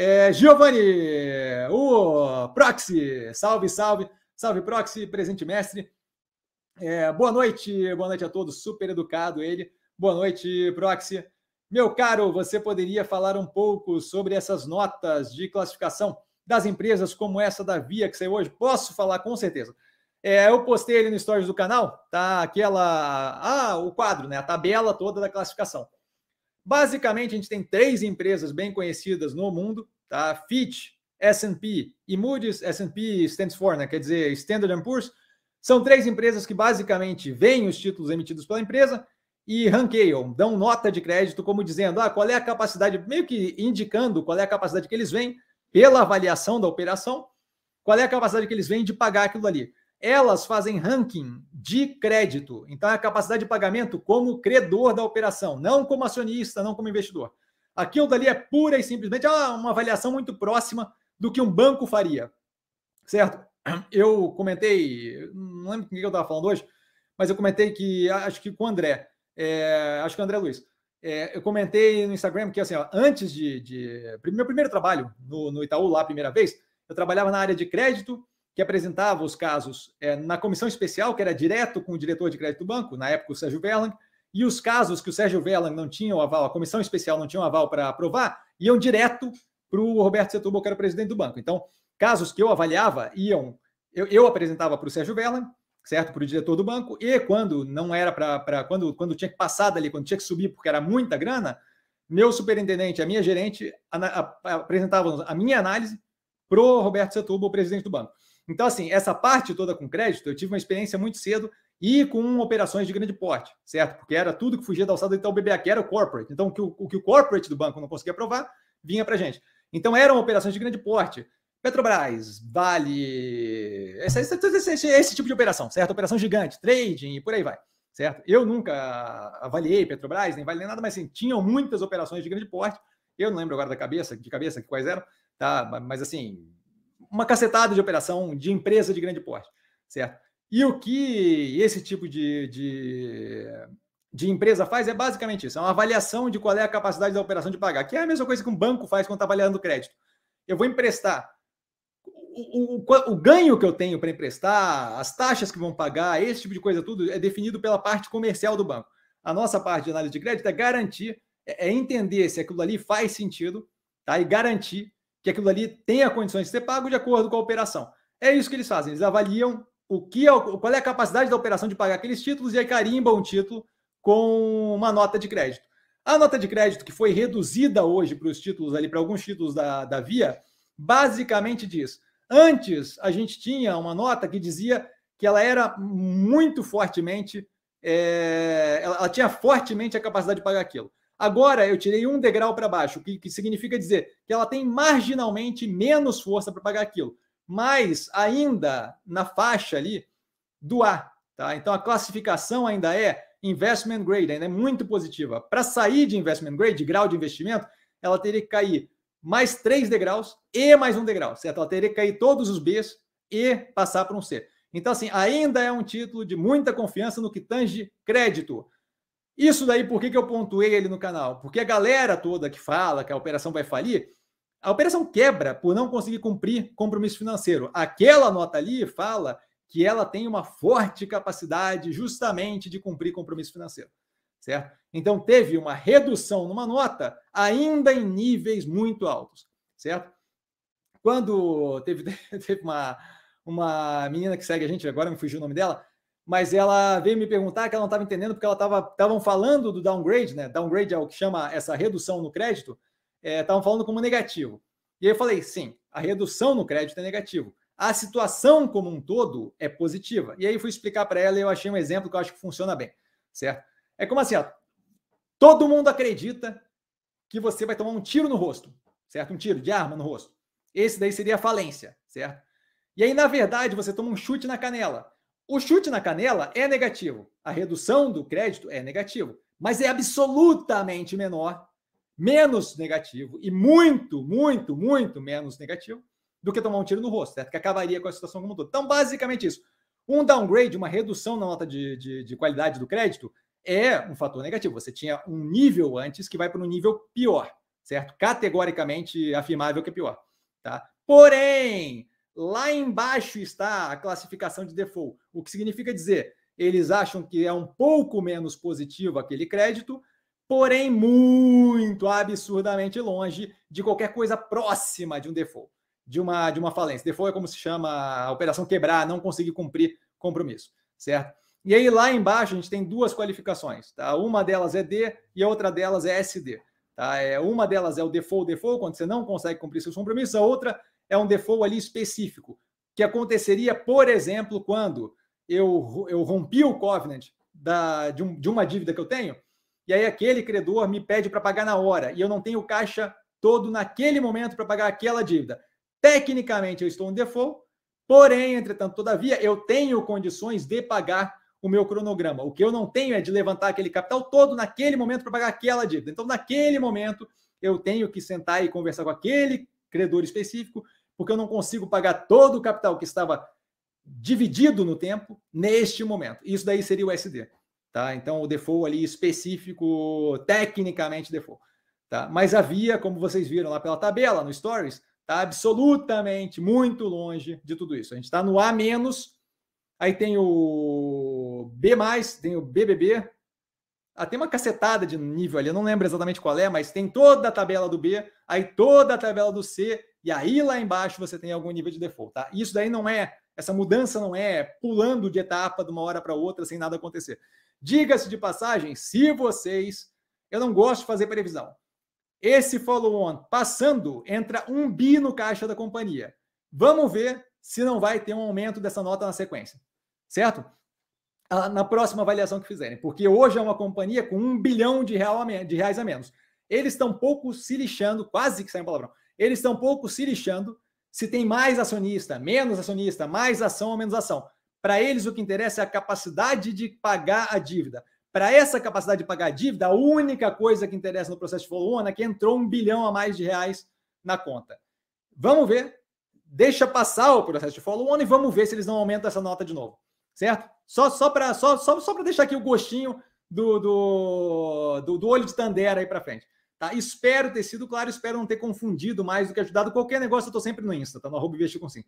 É, Giovanni, o Proxy, salve, salve, salve Proxy, presente mestre. É, boa noite, boa noite a todos, super educado ele. Boa noite, Proxy. Meu caro, você poderia falar um pouco sobre essas notas de classificação das empresas como essa da Via que saiu hoje? Posso falar com certeza. É, eu postei ali no stories do canal, tá? Aquela. Ah, o quadro, né? A tabela toda da classificação. Basicamente, a gente tem três empresas bem conhecidas no mundo, tá? Fitch, S&P e Moody's. S&P stands for, né? Quer dizer, Standard Poor's. São três empresas que basicamente veem os títulos emitidos pela empresa e ranqueiam, dão nota de crédito, como dizendo, ah, qual é a capacidade, meio que indicando qual é a capacidade que eles veem pela avaliação da operação, qual é a capacidade que eles veem de pagar aquilo ali. Elas fazem ranking de crédito, então é a capacidade de pagamento como credor da operação, não como acionista, não como investidor. Aquilo dali é pura e simplesmente ah, uma avaliação muito próxima do que um banco faria, certo? Eu comentei, não lembro com quem eu estava falando hoje, mas eu comentei que acho que com o André, é, acho que o André Luiz. É, eu comentei no Instagram que, assim, ó, antes de, de, Meu primeiro trabalho no, no, Itaú, lá primeira vez, eu trabalhava na área de crédito, que apresentava os casos é, na comissão especial, que era direto com o diretor de crédito do banco, na época o Sérgio Verlang, e os casos que o Sérgio Verlang não tinha o aval, a comissão especial não tinha o aval para aprovar, iam direto para o Roberto Setúbal, que era o presidente do banco. Então, casos que eu avaliava iam. Eu, eu apresentava para o Sérgio Verlang, certo? Para o diretor do banco, e quando não era para. Quando, quando tinha que passar dali, quando tinha que subir, porque era muita grana, meu superintendente, a minha gerente, apresentavam a minha análise para o Roberto Setúbal, o presidente do banco. Então, assim, essa parte toda com crédito, eu tive uma experiência muito cedo e com operações de grande porte, certo? Porque era tudo que fugia da alçada do Itaú BBA, que era o corporate. Então, o que o, o que o corporate do banco não conseguia aprovar, vinha para gente. Então, eram operações de grande porte. Petrobras, Vale, esse, esse, esse, esse, tipo de operação, certo? Operação gigante, trading e por aí vai, certo? Eu nunca avaliei Petrobras, nem Vale nem nada, mas assim, tinham muitas operações de grande porte. Eu não lembro agora da cabeça, de cabeça quais eram, tá? Mas assim, uma cacetada de operação de empresa de grande porte, certo? E o que esse tipo de, de, de empresa faz é basicamente isso: é uma avaliação de qual é a capacidade da operação de pagar, que é a mesma coisa que um banco faz quando está avaliando crédito. Eu vou emprestar o, o, o, ganho que eu tenho para emprestar, as taxas que vão pagar, esse tipo de coisa tudo é definido pela parte comercial do banco. A nossa parte de análise de crédito é garantir, é, é entender se aquilo ali faz sentido, tá? E garantir que aquilo ali tenha condições de ser pago de acordo com a operação. É isso que eles fazem. Eles avaliam o que é, qual é a capacidade da operação de pagar aqueles títulos e aí carimbam o título com uma nota de crédito. A nota de crédito que foi reduzida hoje para os títulos ali, para alguns títulos da, da Via, basicamente diz: Antes, a gente tinha uma nota que dizia que ela era muito fortemente, é, ela, ela, tinha fortemente a capacidade de pagar aquilo. Agora, eu tirei um degrau para baixo, que, que significa dizer que ela tem marginalmente menos força para pagar aquilo, mas ainda na faixa ali do A. Tá? Então, a classificação ainda é investment grade, ainda é muito positiva. Para sair de investment grade, de grau de investimento, ela teria que cair mais três degraus e mais um degrau, certo? Ela teria que cair todos os Bs e passar para um C. Então, assim, ainda é um título de muita confiança no que tange crédito. Isso daí, por que, que eu pontuei ele no canal? Porque a galera toda que fala que a operação vai falir, a operação quebra por não conseguir cumprir compromisso financeiro. Aquela nota ali fala que ela tem uma forte capacidade justamente de cumprir compromisso financeiro certo? Então teve uma redução numa nota ainda em níveis muito altos, certo? Quando teve, teve uma, uma menina que segue a gente, agora me fugiu o nome dela, mas ela veio me perguntar que ela não estava entendendo porque ela estava estavam falando do downgrade, né? Downgrade é o que chama essa redução no crédito, estavam é, falando como negativo. E eu falei, sim, a redução no crédito é negativo. A situação como um todo é positiva. E aí fui explicar para ela e eu achei um exemplo que eu acho que funciona bem, certo? É como assim, ó, todo mundo acredita que você vai tomar um tiro no rosto, certo? Um tiro de arma no rosto. Esse daí seria a falência, certo? E aí, na verdade, você toma um chute na canela. O chute na canela é negativo. A redução do crédito é negativo. Mas é absolutamente menor, menos negativo e muito, muito, muito menos negativo do que tomar um tiro no rosto, certo? Que acabaria com a situação como um todo. Então, basicamente isso. Um downgrade, uma redução na nota de, de, de qualidade do crédito, é um fator negativo. Você tinha um nível antes que vai para um nível pior, certo? Categoricamente afirmável que é pior, tá? Porém, lá embaixo está a classificação de default, o que significa dizer, eles acham que é um pouco menos positivo aquele crédito, porém muito absurdamente longe de qualquer coisa próxima de um default, de uma, de uma falência. Default é como se chama a operação quebrar, não conseguir cumprir compromisso, certo? E aí lá embaixo a gente tem duas qualificações, tá? Uma delas é D e a outra delas é SD. Tá? É, uma delas é o default default, quando você não consegue cumprir seus compromissos, a outra é um default ali específico, que aconteceria, por exemplo, quando eu, eu rompi o covenant da, de, um, de uma dívida que eu tenho, e aí aquele credor me pede para pagar na hora, e eu não tenho caixa todo naquele momento para pagar aquela dívida. Tecnicamente eu estou em default, porém, entretanto, todavia, eu tenho condições de pagar o meu cronograma. O que eu não tenho é de levantar aquele capital todo naquele momento para pagar aquela dívida. Então, naquele momento, eu tenho que sentar e conversar com aquele credor específico, porque eu não consigo pagar todo o capital que estava dividido no tempo neste momento. Isso daí seria o SD. Tá? Então, o default ali específico, tecnicamente default. Tá? Mas havia, como vocês viram lá pela tabela, no Stories, tá absolutamente muito longe de tudo isso. A gente está no A Aí tem o B, tem o BBB. Ah, tem uma cacetada de nível ali, eu não lembro exatamente qual é, mas tem toda a tabela do B, aí toda a tabela do C, e aí lá embaixo você tem algum nível de default, tá? Isso daí não é, essa mudança não é pulando de etapa de uma hora para outra sem nada acontecer. Diga-se de passagem, se vocês, eu não gosto de fazer previsão. Esse follow-on passando, entra um bi no caixa da companhia. Vamos ver se não vai ter um aumento dessa nota na sequência certo? Na próxima avaliação que fizerem, porque hoje é uma companhia com um bilhão de, real a de reais a menos. Eles estão pouco se lixando, quase que sai um palavrão, eles estão pouco se lixando se tem mais acionista, menos acionista, mais ação ou menos ação. Para eles, o que interessa é a capacidade de pagar a dívida. Para essa capacidade de pagar a dívida, a única coisa que interessa no processo de follow-on é que entrou um bilhão a mais de reais na conta. Vamos ver. Deixa passar o processo de follow-on e vamos ver se eles não aumentam essa nota de novo certo? Só, só para só, só, só deixar aqui o gostinho do, do, do, do olho de Tandera aí para frente. Tá? Espero ter sido claro, espero não ter confundido mais do que ajudado. Qualquer negócio, eu estou sempre no Insta, tá? No arroba investir com sim.